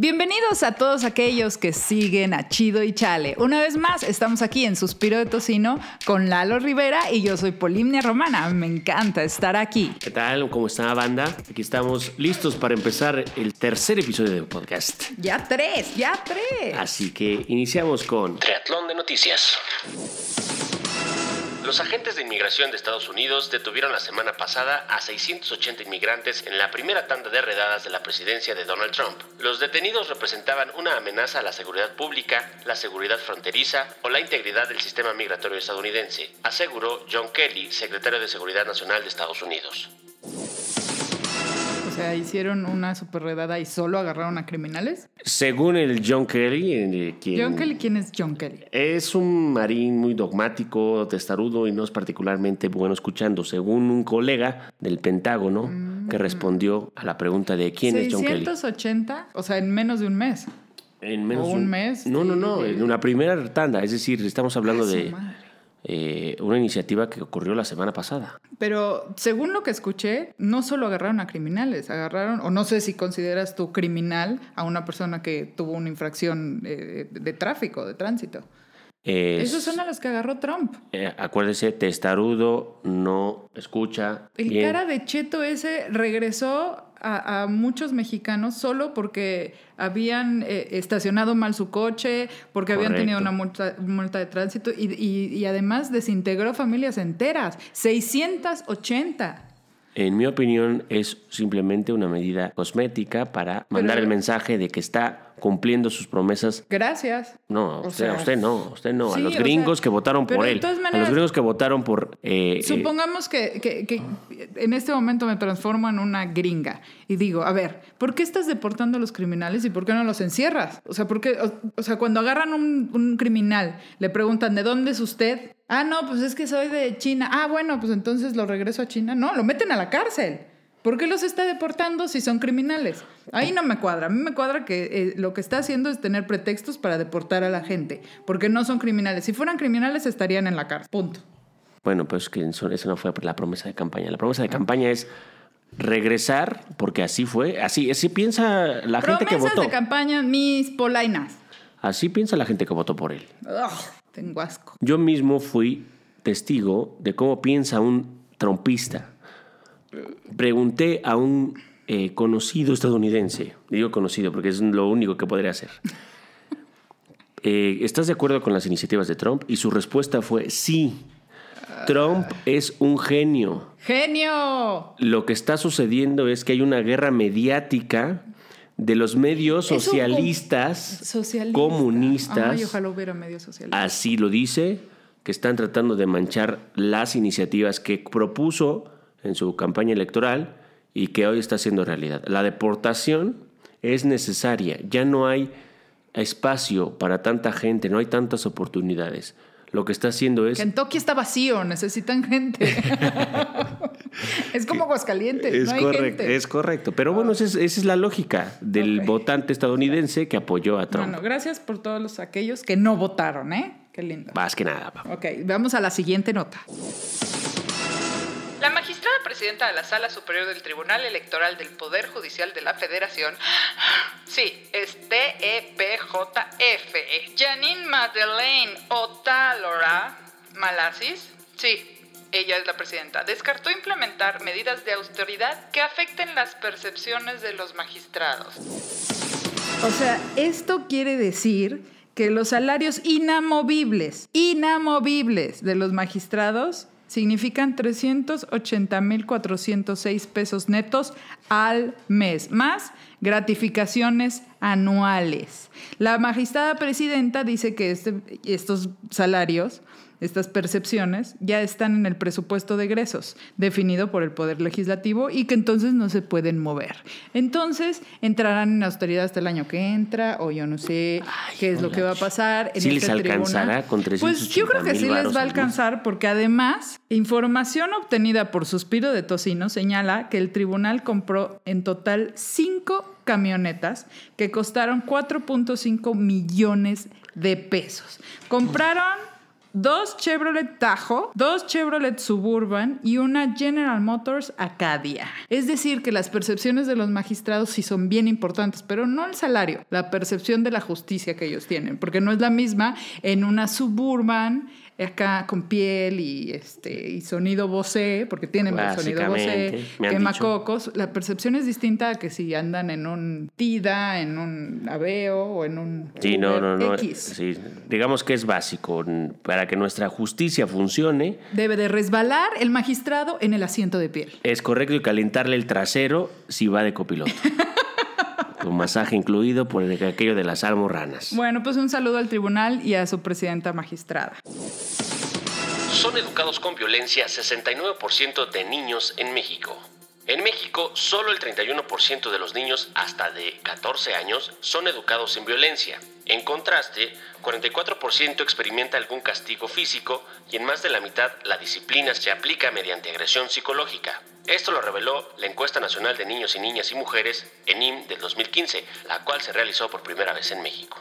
Bienvenidos a todos aquellos que siguen a Chido y Chale. Una vez más, estamos aquí en Suspiro de Tocino con Lalo Rivera y yo soy Polimnia Romana. Me encanta estar aquí. ¿Qué tal? ¿Cómo está, banda? Aquí estamos listos para empezar el tercer episodio del podcast. Ya tres, ya tres. Así que iniciamos con Triatlón de Noticias. Los agentes de inmigración de Estados Unidos detuvieron la semana pasada a 680 inmigrantes en la primera tanda de redadas de la presidencia de Donald Trump. Los detenidos representaban una amenaza a la seguridad pública, la seguridad fronteriza o la integridad del sistema migratorio estadounidense, aseguró John Kelly, secretario de Seguridad Nacional de Estados Unidos. O sea, hicieron una super redada y solo agarraron a criminales. Según el John Kelly, eh, quien John Kelly, ¿quién es John Kelly? es un marín muy dogmático, testarudo y no es particularmente bueno escuchando, según un colega del Pentágono que respondió a la pregunta de quién es John Kelly. 680, o sea, en menos de un mes. En menos ¿O de un mes? No, no, no, en una primera tanda, es decir, estamos hablando de madre. Eh, una iniciativa que ocurrió la semana pasada. Pero según lo que escuché, no solo agarraron a criminales, agarraron, o no sé si consideras tú criminal a una persona que tuvo una infracción eh, de tráfico, de tránsito. Es- Esos son a los que agarró Trump. eh, acuérdese, testarudo, no escucha. El bien. cara de Cheto ese regresó a, a muchos mexicanos solo porque habían eh, estacionado mal su coche, porque habían tenido una multa, multa de tránsito y, y- y además desintegró familias enteras. 680. En mi opinión, es simplemente una medida cosmética para mandar Pero- el mensaje de que está cumpliendo sus promesas Gracias. No, usted, sea, a usted no, a usted no. sí, a los gringos sea, que votaron por él. todas a maneras- los gringos que votaron por... eh, Supongamos que, que- que en este momento me transformo en una gringa y digo, a ver, ¿por qué estás deportando a los criminales y por qué no los encierras? O sea, porque, o, o sea cuando agarran un, un criminal, le preguntan, ¿de dónde es usted? Ah, no, pues es que soy de China. Ah, bueno, pues entonces lo regreso a China. No, lo meten a la cárcel. ¿Por qué los está deportando si son criminales? Ahí no me cuadra. A mí me cuadra que eh, lo que está haciendo es tener pretextos para deportar a la gente, porque no son criminales. Si fueran criminales estarían en la cárcel. Punto. Bueno, pues que eso, no fue la promesa de campaña. La promesa de campaña es regresar, porque así fue. Así, así piensa la gente que Promesas votó. de campaña, mis polainas. Así piensa la gente que votó por él. Ugh, tengo asco. Yo mismo fui testigo de cómo piensa un trompista. Pregunté a un eh, conocido estadounidense, digo conocido porque es lo único que podría hacer. Eh, ¿Estás de acuerdo con las iniciativas de Trump? Y su respuesta fue sí. Trump es un genio. ¡Genio! Lo que está sucediendo es que hay una guerra mediática de los medios com- socialistas, Socialista. comunistas. Ay, ojalá hubiera medio socialista. Así lo dice, que están tratando de manchar las iniciativas que propuso en su campaña electoral y que hoy está haciendo realidad. La deportación es necesaria, ya no hay espacio para tanta gente, no hay tantas oportunidades. Lo que está haciendo es... Kentucky está vacío, necesitan gente. es como Aguascalientes, Es no hay correcto, gente. es correcto. Pero bueno, esa es, esa es la lógica del Ok. votante estadounidense que apoyó a Trump. Bueno, gracias por todos los aquellos que no votaron, ¿eh? Qué lindo. Más que nada. Ok, vamos a la siguiente nota. Magistrada presidenta de la Sala Superior del Tribunal Electoral del Poder Judicial de la Federación, sí, es TEPJF, Janine Madeleine Otalora Malasis, sí, ella es la presidenta, descartó implementar medidas de austeridad que afecten las percepciones de los magistrados. O sea, esto quiere decir que los salarios inamovibles, inamovibles de los magistrados significan 380.406 pesos netos al mes, más gratificaciones anuales. La magistrada presidenta dice que este- estos salarios estas percepciones ya están en el presupuesto de egresos definido por el Poder Legislativo y que entonces no se pueden mover. Entonces entrarán en austeridad hasta el año que entra o yo no sé Ay, qué es lo que va a pasar. En ¿Sí les este alcanzará tribunal. con Pues yo creo que 380,000 sí les va a alcanzar porque además información obtenida por Suspiro de Tocino señala que el tribunal compró en total cinco camionetas que costaron 4.5 millones de pesos. Compraron dos Chevrolet Tahoe, dos Chevrolet Suburban y una General Motors Acadia. Es decir, que las percepciones de los magistrados sí son bien importantes, pero no el salario, la percepción de la justicia que ellos tienen, porque no es la misma en una Suburban acá con piel y este y sonido Bose, porque tienen sonido Bose, quemacocos, la percepción es distinta a que si andan en un Tida, en un Aveo o en un Sí, no, no, no, sí, digamos que es básico para que nuestra justicia funcione. Debe de resbalar el magistrado en el asiento de piel. Es correcto y calentarle el trasero si va de copiloto. Con masaje incluido por aquello de las almorranas. Bueno, pues un saludo al tribunal y a su presidenta magistrada. Son educados con violencia 69% de niños en México. En México, solo el 31% de los niños hasta de 14 años son educados en violencia. En contraste, 44% experimenta algún castigo físico y en más de la mitad la disciplina se aplica mediante agresión psicológica. Esto lo reveló la Encuesta Nacional de Niños y Niñas y Mujeres, ENIM, del 2015, la cual se realizó por primera vez en México.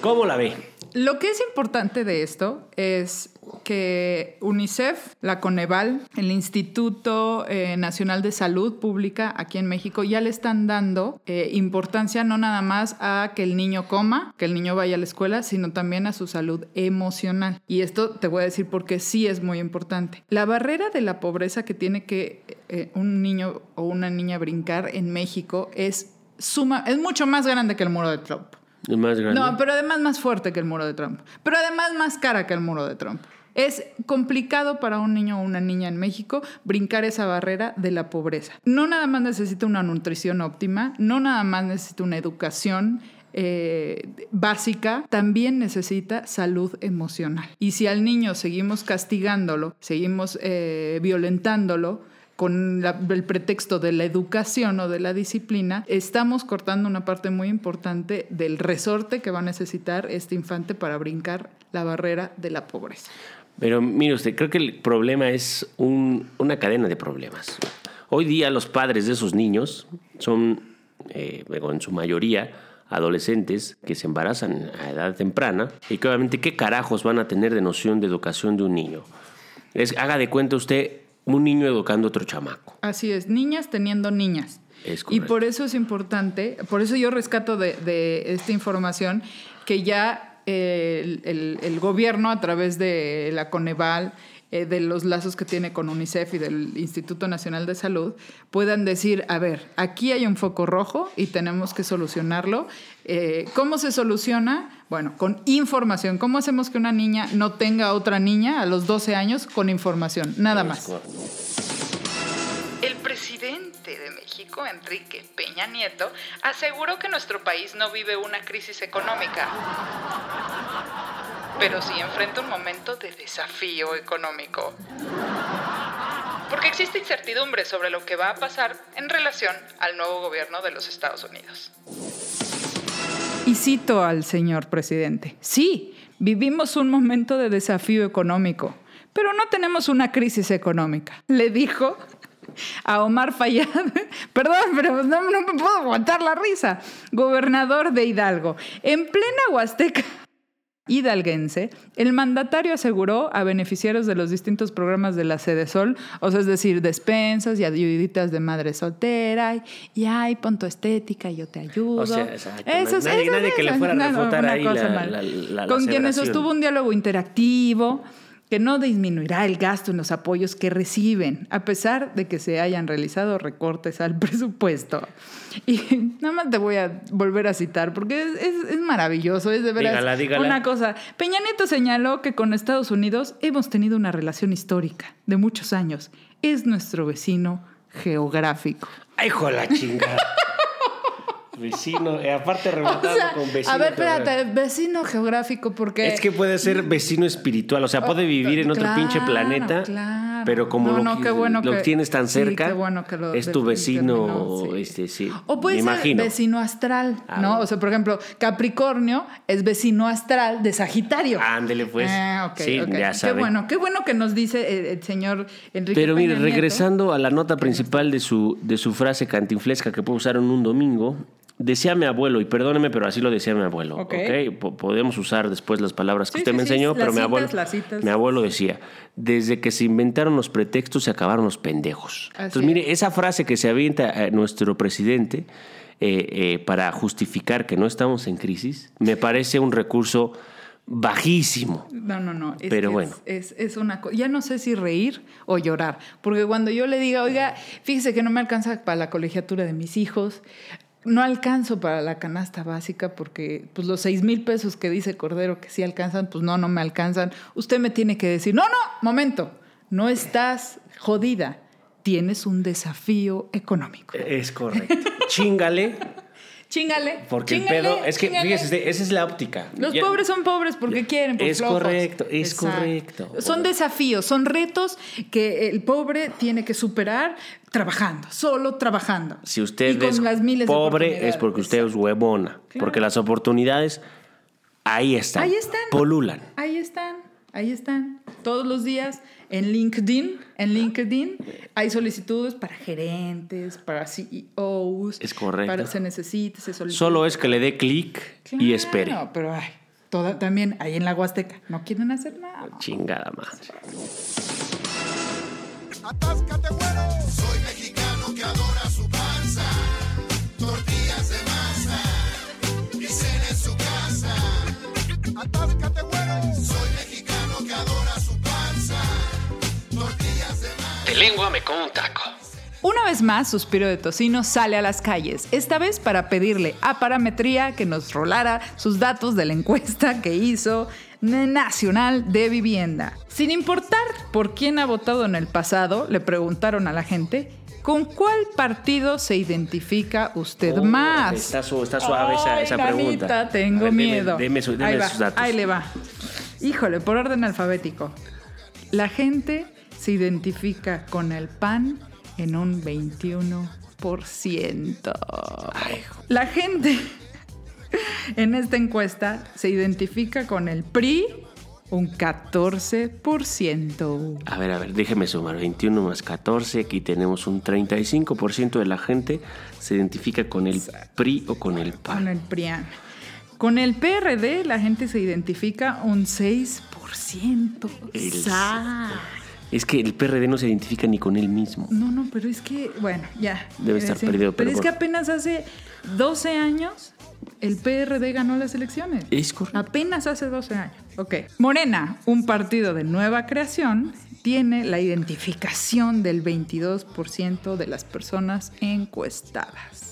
¿Cómo la ve? Lo que es importante de esto es que UNICEF, la Coneval, el Instituto eh, Nacional de Salud Pública aquí en México ya le están dando eh, importancia no nada más a que el niño coma, que el niño vaya a la escuela, sino también a su salud emocional. Y esto te voy a decir porque sí es muy importante. La barrera de la pobreza que tiene que eh, un niño o una niña brincar en México es suma, es mucho más grande que el muro de Trump. Más grande. No, pero además más fuerte que el muro de Trump. Pero además más cara que el muro de Trump. Es complicado para un niño o una niña en México brincar esa barrera de la pobreza. No nada más necesita una nutrición óptima, no nada más necesita una educación eh, básica, también necesita salud emocional. Y si al niño seguimos castigándolo, seguimos eh, violentándolo, con el pretexto de la educación o de la disciplina, estamos cortando una parte muy importante del resorte que va a necesitar este infante para brincar la barrera de la pobreza. Pero mire usted, creo que el problema es una cadena de problemas. Hoy día los padres de esos niños son, eh, en su mayoría, adolescentes que se embarazan a edad temprana y que obviamente qué carajos van a tener de noción de educación de un niño. Es, haga de cuenta usted un niño educando a otro chamaco. Así es, niñas teniendo niñas. y por eso es importante, por eso yo rescato de, esta información que ya eh, el, gobierno a través de la Coneval, eh, de los lazos que tiene con UNICEF y del Instituto Nacional de Salud, puedan decir, a ver, aquí hay un foco rojo y tenemos que solucionarlo. Eh, ¿Cómo se soluciona? Bueno, con información. ¿Cómo hacemos que una niña no tenga otra niña a los 12 años con información? Nada más. El presidente de Enrique Peña Nieto, aseguró que nuestro país no vive una crisis económica, pero sí enfrenta un momento de desafío económico. Porque existe incertidumbre sobre lo que va a pasar en relación al nuevo gobierno de los Estados Unidos. Y cito al señor presidente, sí, vivimos un momento de desafío económico, pero no tenemos una crisis económica, le dijo a Omar Fayad, perdón, pero no, no, me puedo aguantar la risa, gobernador de Hidalgo, en plena Huasteca hidalguense, el mandatario aseguró a beneficiarios de los distintos programas de la Sede Sol, o sea, es decir, despensas y ayuditas de madre soltera, y, ay, pon tu estética, yo te ayudo. O sea, Eso, nadie, nadie que le fuera a refutar ahí la, Con quienes sostuvo un diálogo interactivo que no disminuirá el gasto en los apoyos que reciben, a pesar de que se hayan realizado recortes al presupuesto. Y nada más te voy a volver a citar, porque es, maravilloso, es de veras una cosa. Peña Nieto señaló que con Estados Unidos hemos tenido una relación histórica de muchos años. Es nuestro vecino geográfico. ¡Ay, hijo la chingada! Vecino, eh, aparte rematado con vecino. A ver, espérate, vecino geográfico, porque. Es que puede ser vecino espiritual, o sea, puede oh, vivir en otro pinche planeta, pero como lo, tienes tan cerca, es tu vecino, este, sí. O puede ser vecino astral, ah, ¿no? O sea, por ejemplo, Capricornio es vecino astral de Sagitario. Ándele, pues. Ah, sí, ya Qué bueno, qué bueno que nos dice el, señor Enrique. Pero mire, regresando a la nota principal de su, de su frase cantinflesca que puede usar en un domingo, Decía mi abuelo, y perdóneme, pero así lo decía mi abuelo. Ok. ¿ok? Po- Podemos usar después las palabras que Sí, usted sí, me enseñó, pero mi abuelo, citas. mi abuelo decía, desde que se inventaron los pretextos se acabaron los pendejos. Así Entonces, mire, esa frase que se avienta eh, nuestro presidente eh, eh, para justificar que no estamos en crisis, me parece un recurso bajísimo. No, no, no. Es Pero bueno. Es, es, es una cosa. Ya no sé si reír o llorar. Porque cuando yo le diga, oiga, fíjese que no me alcanza para la colegiatura de mis hijos, no alcanzo para la canasta básica porque pues, los seis mil pesos que dice Cordero que sí alcanzan, pues no, no me alcanzan. Usted me tiene que decir, no, no, momento, no estás jodida. Tienes un desafío económico. Es correcto. Chingale, Chingale. porque el pedo, es que, chíngale. fíjese, esa es la óptica. Los Ya- pobres son pobres porque quieren. Por Es flojos. correcto, es Exacto. correcto. Son desafíos, son retos que el pobre tiene que superar trabajando, solo trabajando. Si usted Y es las miles de pobre es porque usted es huevona. Claro. Porque las oportunidades ahí están. Ahí están. Polulan. Ahí están, ahí están. Todos los días en LinkedIn, en LinkedIn hay solicitudes para gerentes, para CEOs. Es correcto. Para, se necesita, se solicita. Solo es que le dé clic y Claro, espere. pero ay, toda, también ahí en la Huasteca no quieren hacer nada. Chingada madre. Atáscate, güero. Soy mexicano que adora su panza. Tortillas de masa. Y cena en su casa. Atáscate, güero. Soy lengua me como un taco. Una vez más, Suspiro de Tocino sale a las calles, esta vez para pedirle a Parametría que nos rolara sus datos de la encuesta que hizo Nacional de Vivienda. Sin importar por quién ha votado en el pasado, le preguntaron a la gente, ¿con cuál partido se identifica usted Oh, más? está su- está suave esa- Ay, esa nanita, pregunta. tengo ver, miedo. deme su- deme ahí va, sus datos. Ahí le va. Híjole, por orden alfabético. La gente se identifica con el PAN en un 21%. La gente en esta encuesta se identifica con el PRI un 14%. A ver, a ver, déjeme sumar. 21 más 14. Aquí tenemos un 35% de la gente se identifica con el PRI o con el Con PAN. el PRIAN. Con el PRD la gente se identifica un 6%. El-. Es que el PRD no se identifica ni con él mismo. No, no, pero es que, bueno, ya. Debe estar Sí, perdido, Pero, pero es que apenas hace 12 años el PRD ganó las elecciones. Es correcto. Apenas hace 12 años. Ok. Morena, un partido de nueva creación, tiene la identificación del 22% de las personas encuestadas.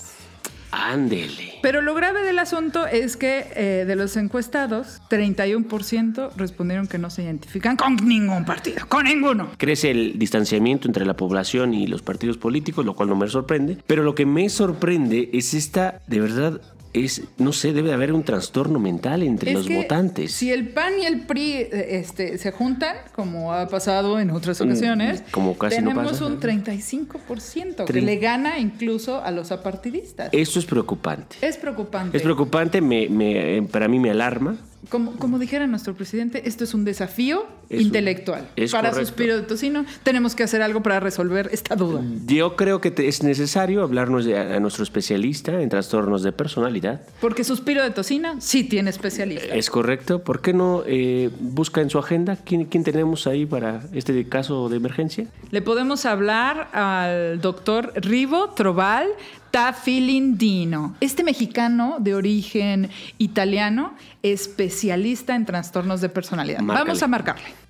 Ándele. Pero lo grave del asunto es que eh, de los encuestados, 31% respondieron que no se identifican con ningún partido, con ninguno. Crece el distanciamiento entre la población y los partidos políticos, lo cual no me sorprende. Pero lo que me sorprende es esta, de verdad, es, no sé, debe de haber un trastorno mental entre Es los que votantes. Si el PAN y el PRI eh, este, se juntan, como ha pasado en otras ocasiones, Mm, como casi no tenemos pasa. un 35% que le gana incluso a los apartidistas. Esto es preocupante. es preocupante. Es preocupante, me, me- eh, para mí me alarma. Como, como dijera nuestro presidente, esto es un desafío Es un- intelectual. es para correcto. Suspiro de Tocino, tenemos que hacer algo para resolver esta duda. Yo creo que te- es necesario hablarnos de- a, a nuestro especialista en trastornos de personalidad. Porque Suspiro de Tocino sí tiene especialista. Es correcto. ¿Por qué no eh, busca en su agenda quién, quién tenemos ahí para este caso de emergencia? Le podemos hablar al doctor Rivo Troval Tafilindino. Este mexicano de origen italiano, especialista en trastornos de personalidad. Márcale. Vamos a marcarle.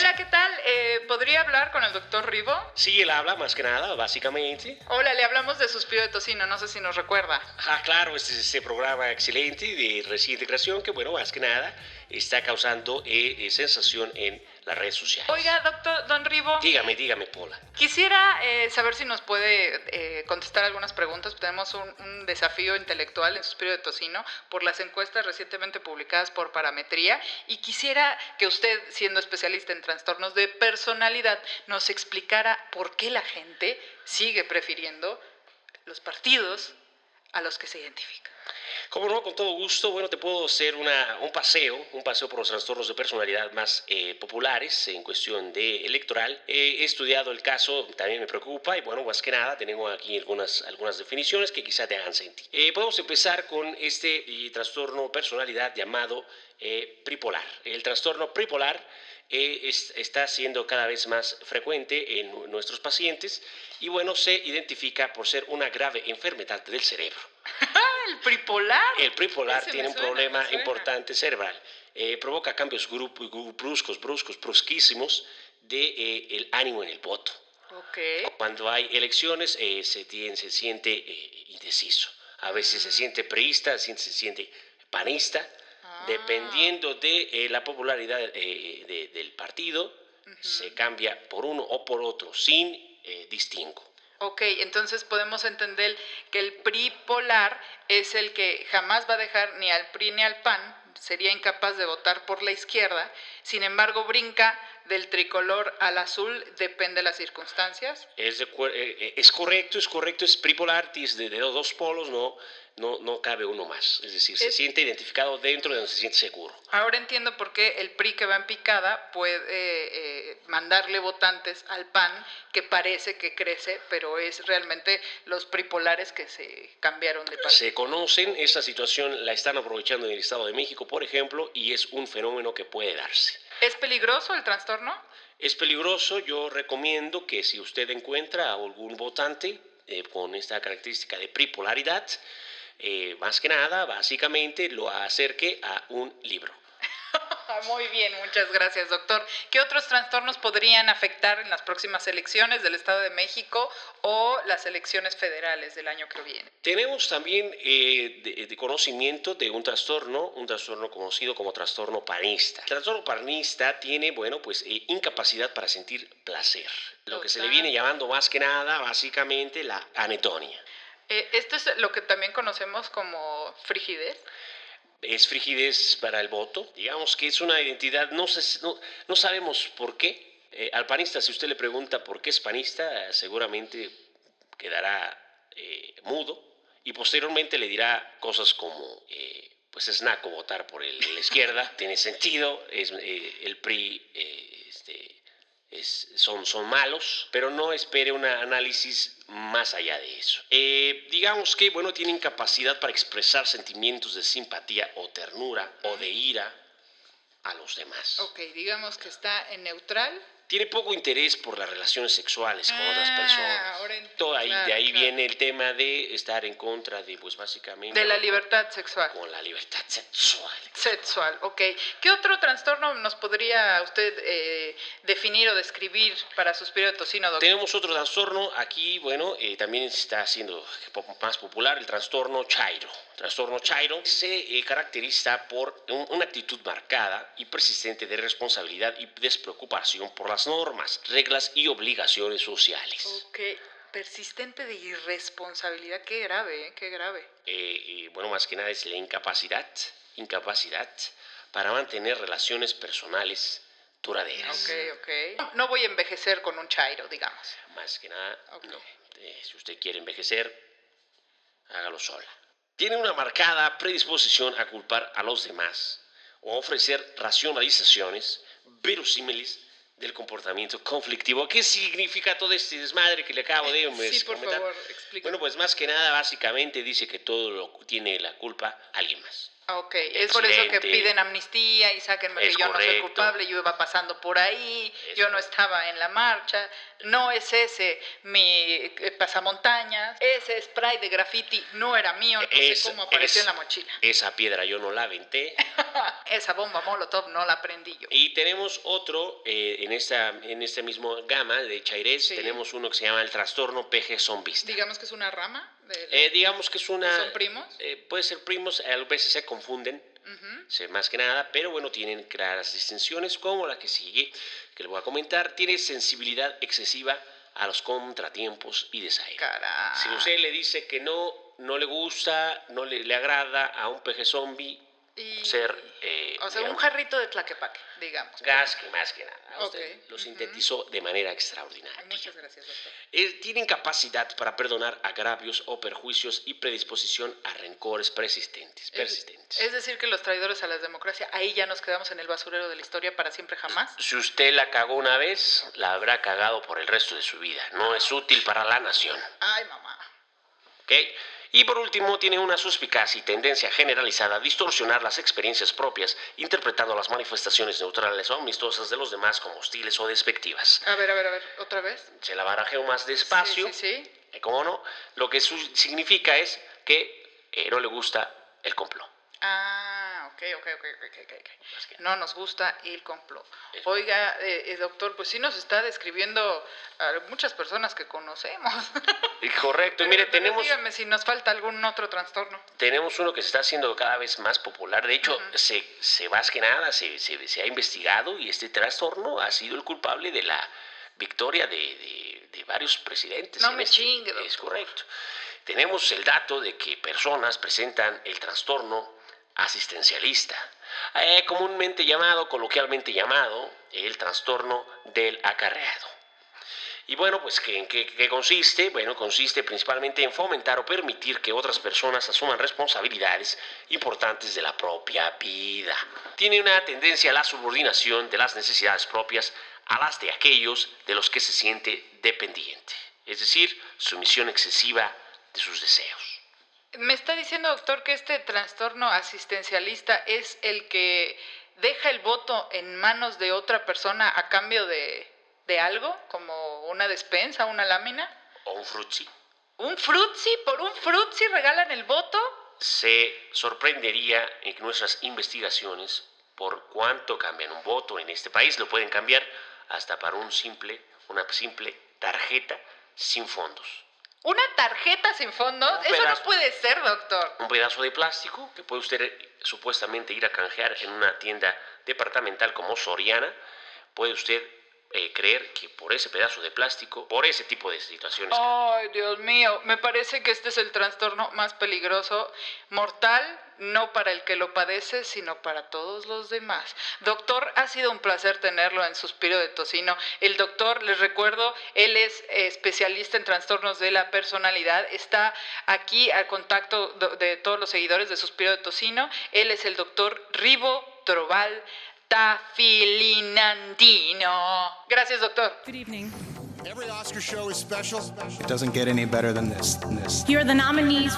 Hola, ¿qué tal? Eh, ¿Podría hablar con el doctor Rivo? Sí, él habla más que nada, básicamente. Hola, le hablamos de Suspiro de Tocino, no sé si nos recuerda. Ah, claro, este es este programa excelente de reintegración que, bueno, más que nada está causando eh, eh, sensación en las redes sociales. Oiga, doctor Don Rivo. Dígame, dígame, Paula. Quisiera eh, saber si nos puede eh, contestar algunas preguntas. Tenemos un, un desafío intelectual en Suspiro de Tocino por las encuestas recientemente publicadas por Parametría y quisiera que usted, siendo especialista en trastornos de personalidad, nos explicara por qué la gente sigue prefiriendo los partidos a los que se identifica. Como no, con todo gusto. Bueno, te puedo hacer un paseo, un paseo por los trastornos de personalidad más eh, populares en cuestión de electoral. he estudiado el caso, también me preocupa, y bueno, más que nada, tenemos aquí algunas, algunas definiciones que quizá te hagan sentir. Eh, podemos empezar con este eh, trastorno personalidad llamado pripolar. El trastorno pripolar está siendo cada vez más frecuente en nuestros pacientes y bueno, se identifica por ser una grave enfermedad del cerebro. El pripolar. El pripolar tiene un problema importante cerebral. Eh, provoca cambios bruscos, bruscos, brusquísimos de eh, el ánimo en el voto. Okay. Cuando hay elecciones eh, se, tiene, se siente indeciso. A veces se mm. siente priista, se siente panista. Ah. Dependiendo de la popularidad del partido, se cambia por uno o por otro, sin distingo. Ok, entonces podemos entender que el PRI polar es el que jamás va a dejar ni al PRI ni al PAN, sería incapaz de votar por la izquierda, sin embargo brinca del tricolor al azul, depende de las circunstancias. Es, eh, eh, es correcto, es correcto, es PRI polar, es de, de dos polos, no, no, no cabe uno más. Es decir, se siente identificado dentro de donde se siente seguro. Ahora entiendo por qué el PRI que va en picada puede eh, mandarle votantes al PAN, que parece que crece, pero es realmente los pripolares que se cambiaron de partido. Se conocen, esa situación la están aprovechando en el Estado de México, por ejemplo, y es un fenómeno que puede darse. ¿Es peligroso el trastorno? Es peligroso, yo recomiendo que si usted encuentra a algún votante eh, con esta característica de pripolaridad, eh, más que nada, básicamente, lo acerque a un libro. Muy bien, muchas gracias, doctor. ¿Qué otros trastornos podrían afectar en las próximas elecciones del Estado de México o las elecciones federales del año que viene? Tenemos también eh, de, conocimiento de un trastorno, un trastorno conocido como trastorno panista. El trastorno panista tiene, bueno, pues eh, incapacidad para sentir placer, lo que se le viene llamando más que nada, básicamente, la anetonia. Eh, esto es lo que también conocemos como frigidez. Es frigidez para el voto. Digamos que es una identidad, no, no, sabemos por qué. Eh, al panista, si usted le pregunta por qué es panista, seguramente quedará eh, mudo y posteriormente le dirá cosas como, pues es naco votar por el, la izquierda, tiene sentido, es, el PRI este, son, son malos, pero no espere un análisis más allá de eso. Eh, digamos que, bueno, tienen capacidad para expresar sentimientos de simpatía o ternura o de ira a los demás. Ok, digamos que está en neutral tiene poco interés por las relaciones sexuales con otras ah, personas. Todo ahí, de ahí viene el tema de estar en contra de, pues básicamente... De la libertad sexual. Con la libertad sexual. Sexual, ok. ¿Qué otro trastorno nos podría usted eh, definir o describir para suspiro de tocino, doctor? Tenemos otro trastorno aquí, bueno, eh, también está siendo más popular, el trastorno Chairo. Trastorno Chairo se eh, caracteriza por una actitud marcada y persistente de responsabilidad y despreocupación por las normas, reglas y obligaciones sociales. Ok, persistente de irresponsabilidad, qué grave, ¿eh? qué grave. Eh, bueno, más que nada es la incapacidad, incapacidad para mantener relaciones personales duraderas. Ok, ok. No voy a envejecer con un Chairo, digamos. Más que nada, no. si usted quiere envejecer, hágalo sola tiene una marcada predisposición a culpar a los demás o a ofrecer racionalizaciones verosímiles del comportamiento conflictivo. ¿Qué significa todo este desmadre que le acabo de sí, por Favor, bueno, pues más que nada, básicamente dice que todo lo tiene la culpa alguien más. Ok, es por eso que piden amnistía y sáquenme que yo no soy culpable, yo iba pasando por ahí, yo no estaba en la marcha, no es ese mi eh, pasamontañas, ese spray de graffiti no era mío, no sé cómo apareció en la mochila. Esa piedra yo no la aventé. esa bomba Molotov no la prendí yo. Y tenemos otro, eh, en, esta, en este mismo gama de Chairés, tenemos uno que se llama el trastorno PG zombista. Digamos que es una rama. Eh, digamos que es una... ¿Son primos? puede ser primos, a veces se confunden, más que nada, pero bueno, tienen claras distinciones como la que sigue, que le voy a comentar, tiene sensibilidad excesiva a los contratiempos y desaires. Si usted le dice que no, no le gusta, no le, le agrada a un peje zombie, Y- ser... eh, o sea, un jarrito de tlaquepaque, digamos. gas que más que nada. Usted lo sintetizó de manera extraordinaria. Muchas gracias, doctor. Eh, tienen capacidad para perdonar agravios o perjuicios y predisposición a rencores persistentes. persistentes. Es decir, que los traidores a la democracia, ahí ya nos quedamos en el basurero de la historia para siempre jamás. Si usted la cagó una vez, la habrá cagado por el resto de su vida. No es útil para la nación. Ay, mamá. ¿ok? Y por último, tiene una suspicacia y tendencia generalizada a distorsionar las experiencias propias, interpretando las manifestaciones neutrales o amistosas de los demás como hostiles o despectivas. A ver, a ver, a ver, otra vez. Se la barajeo más despacio. Sí, sí, sí. ¿Cómo no? Lo que significa es que eh, no le gusta el complot. Ok, ok, ok, ok, ok, ok. No nos gusta el complot. Es- Oiga, eh, eh, doctor, pues sí nos está describiendo a muchas personas que conocemos. Correcto, y mire, pero tenemos, Dígame si nos falta algún otro trastorno. tenemos uno que se está haciendo cada vez más popular. De hecho, se, se más que nada se, se- se ha investigado y este trastorno ha sido el culpable de la victoria de, de- de varios presidentes. No me este- chingue, Es correcto. Tenemos el dato de que personas presentan el trastorno asistencialista, eh, comúnmente llamado, coloquialmente llamado, el trastorno del acarreado. Y bueno, pues ¿qué- ¿en qué consiste? Bueno, consiste principalmente en fomentar o permitir que otras personas asuman responsabilidades importantes de la propia vida. Tiene una tendencia a la subordinación de las necesidades propias a las de aquellos de los que se siente dependiente, es decir, sumisión excesiva de sus deseos. Me está diciendo, doctor, que este trastorno asistencialista es el que deja el voto en manos de otra persona a cambio de, de algo, como una despensa, una lámina. O un frutzi. ¿Un frutzi? ¿Por un frutzi regalan el voto? se sorprendería en nuestras investigaciones por cuánto cambian un voto en este país. Lo pueden cambiar hasta para un simple, una simple tarjeta sin fondos. ¿Una tarjeta sin fondo? Un Eso pedazo. no puede ser, doctor. Un pedazo de plástico que puede usted supuestamente ir a canjear en una tienda departamental como Soriana. Puede usted eh, creer que por ese pedazo de plástico, por ese tipo de situaciones, Ay, Dios mío, me parece que este es el trastorno más peligroso, mortal, no para el que lo padece, sino para todos los demás. Doctor, ha sido un placer tenerlo en Suspiro de Tocino. El doctor, les recuerdo, él es eh, especialista en trastornos de la personalidad, está aquí al contacto de todos los seguidores de Suspiro de Tocino. Él es el doctor Ribo Trobal Tafilinandino. Gracias, doctor. Good evening. Every Oscar show is special. It doesn't get any better than this. than this. Here are the nominees.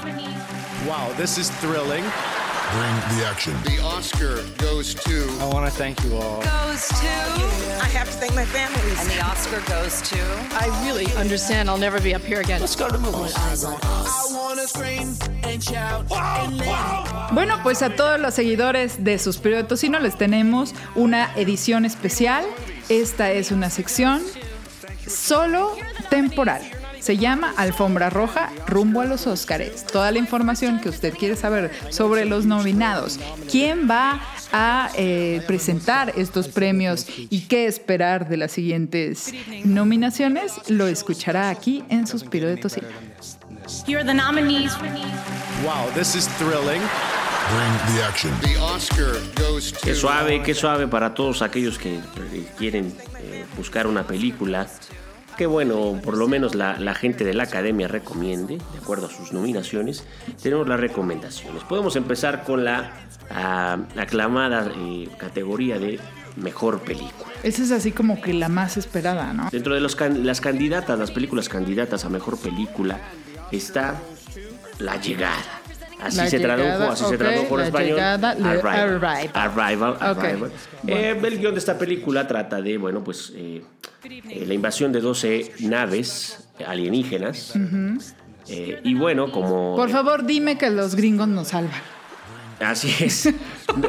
Wow, this is thrilling. Bring the action. The Oscar goes to. I want to thank you all. goes to. I have to thank my family. And the Oscar goes to. I really understand I'll never be up here again. Let's go to the movies. Bueno, pues a todos los seguidores de Suspiro de Tocino les tenemos una edición especial. Esta es una sección solo temporal. Se llama Alfombra Roja rumbo a los Óscares. Toda la información que usted quiere saber sobre los nominados, quién va a eh, presentar estos premios y qué esperar de las siguientes nominaciones, lo escuchará aquí en Suspiro de Tocino. Here are the nominees. Wow, this is thrilling. Bring the action. The Oscar goes to. Qué suave, qué suave para todos aquellos que eh, quieren eh, buscar una película. Que bueno, por lo menos la, la gente de la academia recomiende, de acuerdo a sus nominaciones. Tenemos las recomendaciones. Podemos empezar con la ah, aclamada eh, categoría de mejor película. Esa es así como que la más esperada, ¿no? Dentro de los can- las candidatas, las películas candidatas a mejor película, está La Llegada. Así La se tradujo, Llegada, así se tradujo en La español. Llegada, Arrival. Arrival, Ok, Arrival. Eh, el guion de esta película trata de, bueno, pues eh, eh, la invasión de 12 naves alienígenas. Eh, y bueno, como... Por favor, dime que los gringos nos salvan. Así es.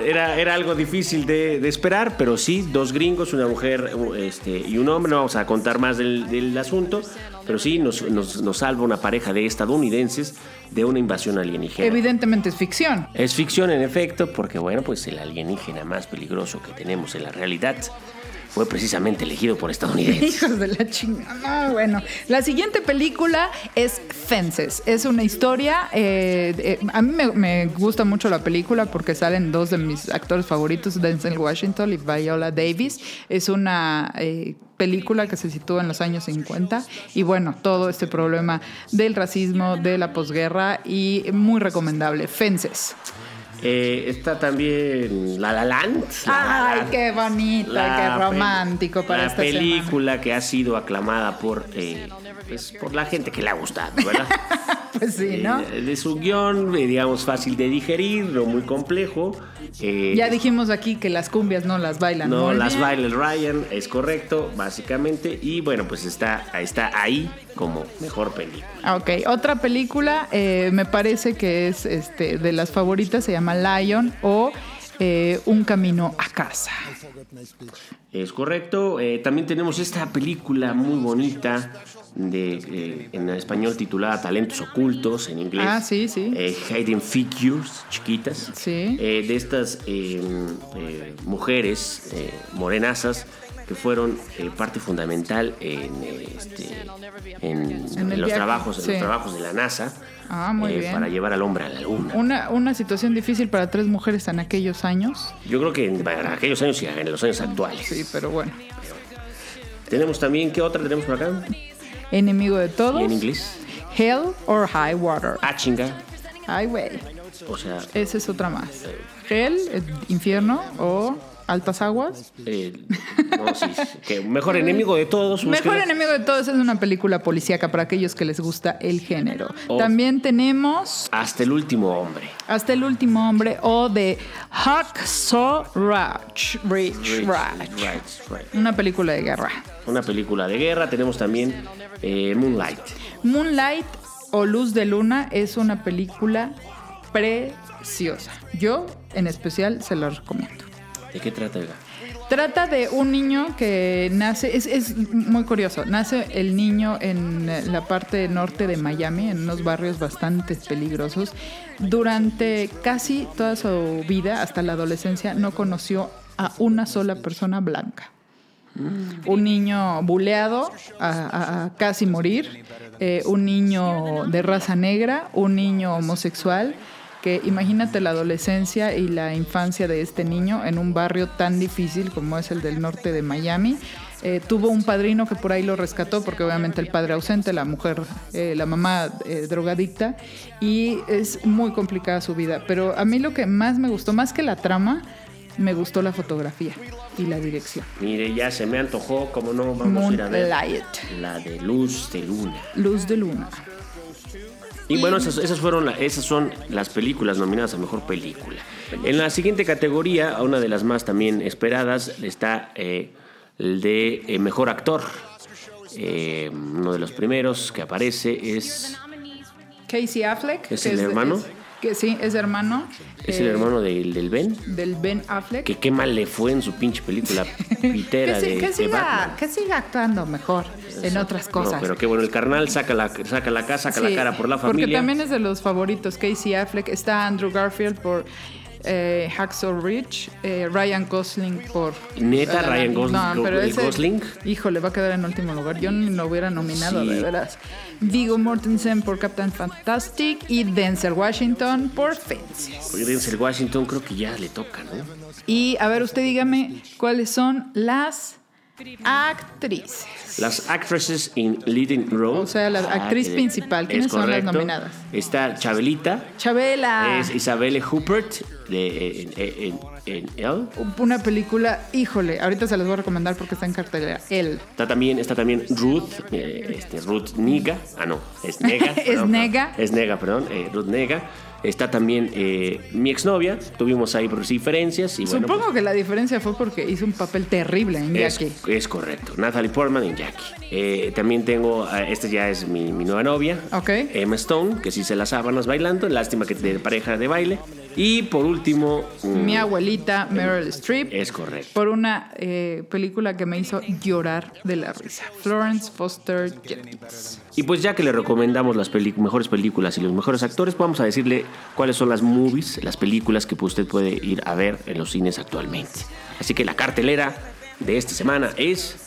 Era, era algo difícil de, de esperar, pero sí, dos gringos, una mujer u- este, y un hombre. No vamos a contar más del, del asunto, pero sí, nos, nos- nos salva una pareja de estadounidenses de una invasión alienígena. Evidentemente es ficción. Es ficción en efecto, porque bueno, pues el alienígena más peligroso que tenemos en la realidad fue precisamente elegido por estadounidenses. Hijos de la chingada. No, bueno, la siguiente película es Fences. Es una historia. eh, eh, a mí me, me gusta mucho la película porque salen dos de mis actores favoritos, Denzel Washington y Viola Davis. Es una eh, película que se sitúa en los años 50 y bueno, todo este problema del racismo, de la posguerra y muy recomendable. Fences. Eh, está también La La Land. La La Ay, Land. qué bonita, La qué romántico para la esta película que ha sido aclamada por, eh, pues, por la gente que le ha gustado, ¿verdad? Pues sí, ¿no? Eh, de su guion, eh, digamos, fácil de digerir, no muy complejo. Eh, Ya dijimos aquí que las cumbias no las bailan. No, muy las bien. baila el Ryan, es correcto, básicamente. Y bueno, pues está, está ahí como mejor película. Ah, Ok, otra película eh, me parece que es este, de las favoritas, se llama Lion o eh, Un Camino a Casa. Es correcto. Eh, también tenemos esta película muy bonita de, eh, en español titulada Talentos Ocultos, en inglés. Ah, sí, sí. Eh, Hidden Figures, chiquitas. Sí. Eh, de estas eh, mujeres eh, morenazas que fueron eh, parte fundamental en, este, en, En los viaje, trabajos, en sí. los trabajos de la NASA. Ah, muy eh, bien. Para llevar al hombre a la luna. Una, una situación difícil para tres mujeres en aquellos años. Yo creo que en, para aquellos años y en los años actuales. Sí, pero bueno. Tenemos también, ¿qué otra tenemos por acá? Enemigo de todos. ¿Y en inglés? Hell or High Water. Ah, chinga. Ay, güey. O sea, Esa es otra más. Hell, eh, infierno o altas aguas. eh, no, sí, sí, que mejor enemigo de todos. Mejor enemigo de todos es una película policíaca para aquellos que les gusta el género. Oh. También tenemos Hasta el último hombre. Hasta el último hombre o de right, right. Una película de guerra. Una película de guerra. Tenemos también eh, Moonlight. Moonlight o Luz de Luna es una película preciosa. Yo, en especial, se la recomiendo. ¿De qué trata, oiga? Trata de un niño que nace, es, es muy curioso, nace el niño en la parte norte de Miami, en unos barrios bastante peligrosos. Durante casi toda su vida, hasta la adolescencia, no conoció a una sola persona blanca. Un niño buleado a, a- a casi morir, eh, un niño de raza negra, un niño homosexual, que imagínate la adolescencia y la infancia de este niño en un barrio tan difícil como es el del norte de Miami. Eh, tuvo un padrino que por ahí lo rescató, porque obviamente el padre ausente, la mujer, eh, la mamá eh, drogadicta, y es muy complicada su vida. Pero a mí lo que más me gustó, más que la trama, me gustó la fotografía y la dirección. Mire, ya se me antojó, como no vamos a ir a ver la de Luz de Luna. Luz de luna. Y bueno, esas, esas fueron la- esas son las películas nominadas a mejor película. En la siguiente categoría, una de las más también esperadas, está eh, el de eh, mejor actor. Eh, uno de los primeros que aparece es Casey Affleck. ¿Es el hermano? Que sí, es hermano. es eh, el hermano del, del Ben. Del Ben Affleck. Que qué mal le fue en su pinche película pitera que, de, que de siga, Batman. que siga actuando mejor en otras cosas. No, pero qué bueno, el carnal saca la, saca la casa, saca Sí, la cara por la Porque familia. también es de los favoritos. Casey Affleck, está Andrew Garfield por eh, Hacksaw Ridge, eh, Ryan Gosling por... ¿Neta, Ryan. Gosling- No, pero ese- Gosling? Híjole, va a quedar en último lugar. Yo ni lo hubiera nominado, Sí. de veras. Vigo Mortensen por Captain Fantastic y Denzel Washington por Fences. Porque Denzel Washington creo que ya le toca, ¿no? Y a ver, usted dígame cuáles son las actrices. Las actresses in leading role. O sea, la actriz eh, principal. ¿Quiénes es son las nominadas? Está Chabelita. Chabela. Es Isabelle Huppert de en, en. Una película, híjole, ahorita se las voy a recomendar porque está en cartelera. Él. Está también, está también Ruth, eh, este, Ruth Niga. Ah, no, es Nega. Es perdón, Nega. Es Nega, perdón. eh, Ruth Nega. Está también eh, mi exnovia. Tuvimos ahí diferencias y bueno, Supongo que la diferencia fue porque hizo un papel terrible en Jackie. es correcto. Natalie Portman en Jackie. Eh, también tengo, eh, esta ya es mi, mi nueva novia. Ok. Emma Stone, que sí se las sábanas bailando. Lástima que de pareja de baile. Y por último, mm, Mi abuelita Meryl Streep. es correcto. por una eh, película que me hizo llorar de la risa. Florence Foster Jenkins. Y pues ya que le recomendamos las mejores películas y los mejores actores, vamos a decirle cuáles son las movies, las películas que usted puede ir a ver en los cines actualmente. Así que la cartelera de esta semana es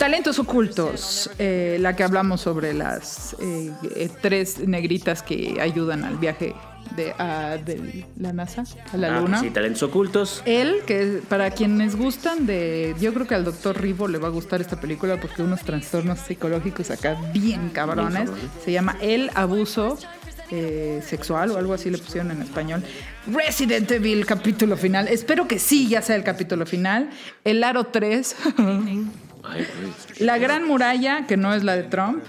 Talentos ocultos, eh, la que hablamos sobre las eh, eh, tres negritas que ayudan al viaje de, a- de la NASA a la ah, Luna. sí, talentos ocultos. Él, que para quienes gustan de. Yo creo que al doctor Rivo le va a gustar esta película porque unos trastornos psicológicos acá bien cabrones. Se llama El abuso eh, sexual o algo así le pusieron en español. Resident Evil, capítulo final. Espero que sí ya sea el capítulo final. El Aro 3. Ay, pues, la Gran Muralla, que no es la de Trump.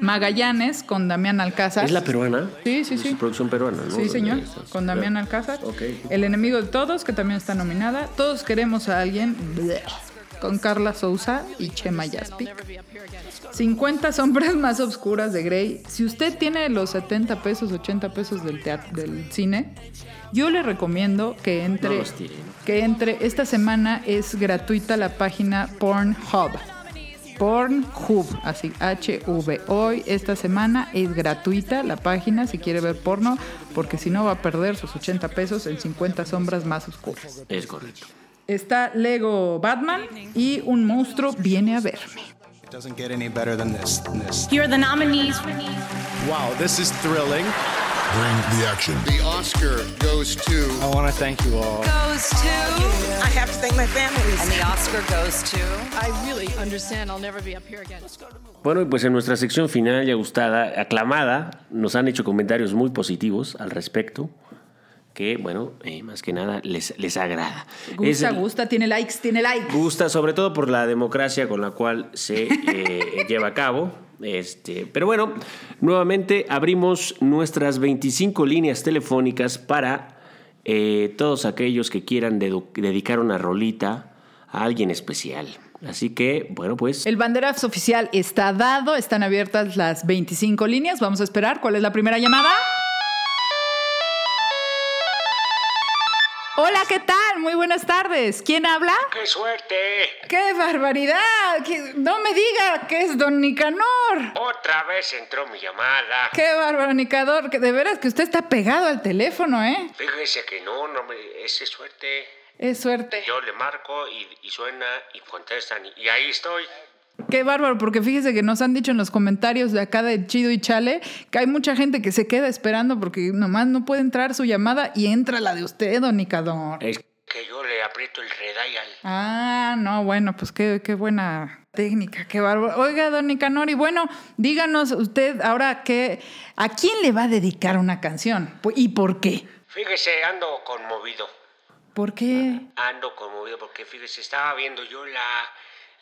Magallanes con Damián Alcázar. ¿Es la peruana? Sí, sí, Es sí. producción peruana, ¿no? Sí, señor. Con Damián Alcázar. Ok. El enemigo de todos, que también está nominada. Todos queremos a alguien. Con Carla Souza y Chema Yaspic. 50 sombras más oscuras de Grey. Si usted tiene los 70 pesos, 80 pesos del, teatro, del cine, yo le recomiendo que entre. Que entre. Esta semana es gratuita la página Pornhub. Pornhub, así H-V. Hoy, esta semana, es gratuita la página si quiere ver porno, porque si no va a perder sus 80 pesos en 50 sombras más oscuras. Es correcto. Está Lego Batman y un monstruo viene a verme. It doesn't get any better than this. than this. Here are the nominees. Wow, this is thrilling. Bring the action. The Oscar goes to I want to thank you all. Goes to. I have to thank my families. And the Oscar goes to. I really understand I'll never be up here again. Bueno, y pues en nuestra sección final ya gustada, aclamada, nos han hecho comentarios muy positivos al respecto, que, bueno, eh, más que nada les, les agrada. Gusta, Es- gusta, tiene likes, tiene likes. Gusta sobre todo por la democracia con la cual se eh, lleva a cabo. Este, pero bueno, nuevamente abrimos nuestras 25 líneas telefónicas para eh, todos aquellos que quieran dedicar una rolita a alguien especial. Así que, bueno, pues El banderazo oficial está dado, están abiertas las 25 líneas. Vamos a esperar. ¿Cuál es la primera llamada? Hola, ¿qué tal? Muy buenas tardes. ¿Quién habla? ¡Qué suerte! ¡Qué barbaridad! ¿Qué- No me diga que es don Nicanor. Otra vez entró mi llamada. ¡Qué bárbaro, Nicador! Que de veras que usted está pegado al teléfono, ¿eh? Fíjese que no, no me, es suerte. Es suerte. Yo le marco y, y suena y contestan y ahí estoy. Qué bárbaro, porque fíjese que nos han dicho en los comentarios de acá de Chido y Chale que hay mucha gente que se queda esperando porque nomás no puede entrar su llamada y entra la de usted, don Nicador. Es que yo le aprieto el redial. Ah, no, bueno, pues qué, qué buena técnica, qué bárbaro. Oiga, don Nicanor, y bueno, díganos usted ahora que, ¿a quién le va a dedicar una canción? ¿Y por qué? Fíjese, ando conmovido. ¿Por qué? Ando conmovido porque fíjese, estaba viendo yo la,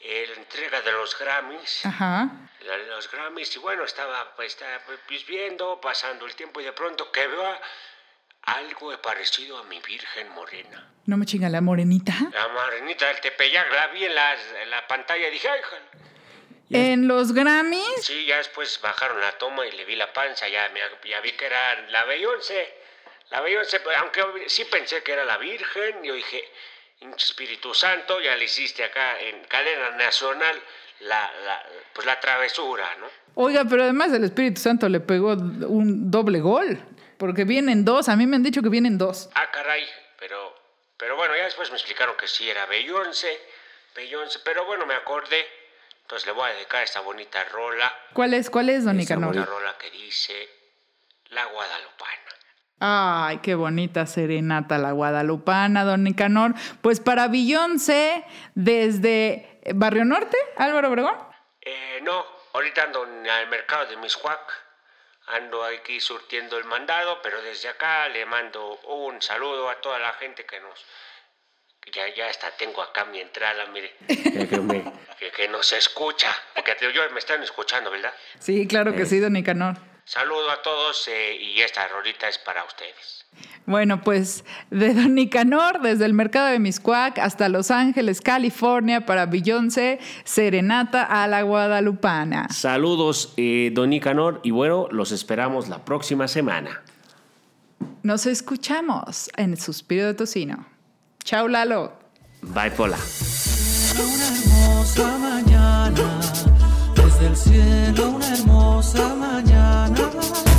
la entrega de los Grammys. Ajá. la los Grammys y bueno, estaba pues, estaba, pues, viendo, pasando el tiempo y de pronto que veo algo parecido a mi Virgen Morena. No me chinga la morenita. La morenita del Tepeyac, la vi en la, en la pantalla y dije, ay, jale". En los Grammys. Sí, ya después bajaron la toma y le vi la panza, ya, me, ya vi que era la Beyoncé. La Beyoncé, aunque sí pensé que era la Virgen, yo dije, "Pinche Espíritu Santo, ya le hiciste acá en cadena nacional la, la, pues la travesura, ¿no? Oiga, pero además el Espíritu Santo le pegó un doble gol. Porque vienen dos, a mí me han dicho que vienen dos. Ah, caray, pero, pero bueno, ya después me explicaron que sí era Beyoncé, Beyoncé, pero bueno, me acordé, entonces le voy a dedicar esta bonita rola, ¿Cuál es, cuál es, don esta bonita rola que dice La Guadalupana. Ay, qué bonita serenata la guadalupana, don Nicanor. Pues para Beyoncé, desde Barrio Norte, Álvaro Obregón. Eh, no, ahorita ando en el mercado de Miscuac, ando aquí surtiendo el mandado, pero desde acá le mando un saludo a toda la gente que nos... Ya, ya hasta tengo acá mi entrada, mire. que, que nos escucha. Porque te- yo me están escuchando, ¿verdad? Sí, claro que sí, don Nicanor. Saludo a todos eh, y esta rolita es para ustedes. Bueno, pues de Don Nicanor, desde el mercado de Miscuac hasta Los Ángeles, California, para Beyoncé, Serenata a la Guadalupana. Saludos, eh, Don Nicanor, y bueno, los esperamos la próxima semana. Nos escuchamos en suspiro de tocino. Chao, Lalo. Bye, Pola del cielo una hermosa mañana.